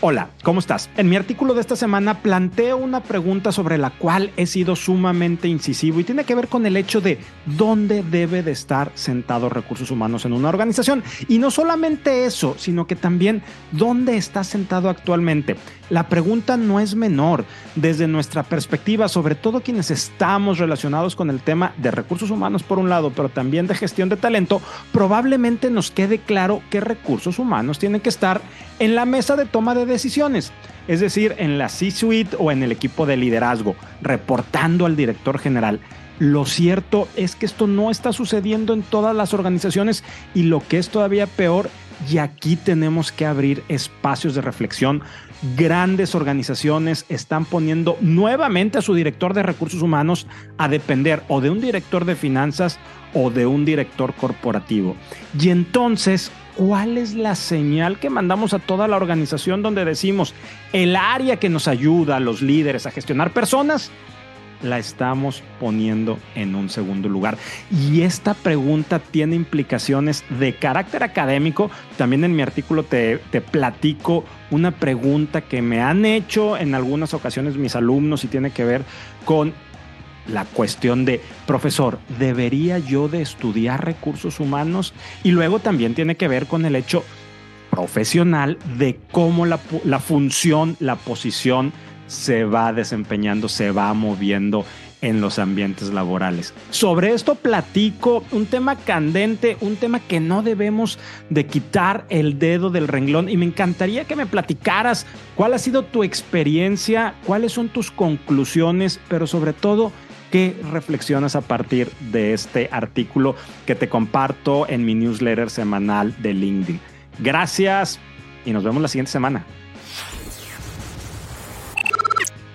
Hola, ¿cómo estás? En mi artículo de esta semana planteo una pregunta sobre la cual he sido sumamente incisivo y tiene que ver con el hecho de dónde debe de estar sentado recursos humanos en una organización. Y no solamente eso, sino que también dónde está sentado actualmente. La pregunta no es menor desde nuestra perspectiva, sobre todo quienes estamos relacionados con el tema de recursos humanos por un lado, pero también de gestión de talento, probablemente nos quede claro qué recursos humanos tienen que estar en la mesa de toma de decisiones, es decir, en la C-suite o en el equipo de liderazgo, reportando al director general. Lo cierto es que esto no está sucediendo en todas las organizaciones y lo que es todavía peor, y aquí tenemos que abrir espacios de reflexión. Grandes organizaciones están poniendo nuevamente a su director de recursos humanos a depender o de un director de finanzas o de un director corporativo. Y entonces, ¿cuál es la señal que mandamos a toda la organización donde decimos el área que nos ayuda a los líderes a gestionar personas? la estamos poniendo en un segundo lugar. Y esta pregunta tiene implicaciones de carácter académico. También en mi artículo te, platico una pregunta que me han hecho en algunas ocasiones mis alumnos y tiene que ver con la cuestión de, profesor, ¿debería yo de estudiar recursos humanos? Y luego también tiene que ver con el hecho profesional de cómo la, la función, la posición se va desempeñando, se va moviendo en los ambientes laborales. Sobre esto platico un tema candente, un tema que no debemos de quitar el dedo del renglón y me encantaría que me platicaras cuál ha sido tu experiencia, cuáles son tus conclusiones, pero sobre todo ¿Qué reflexionas a partir de este artículo que te comparto en mi newsletter semanal de LinkedIn? Gracias y nos vemos la siguiente semana.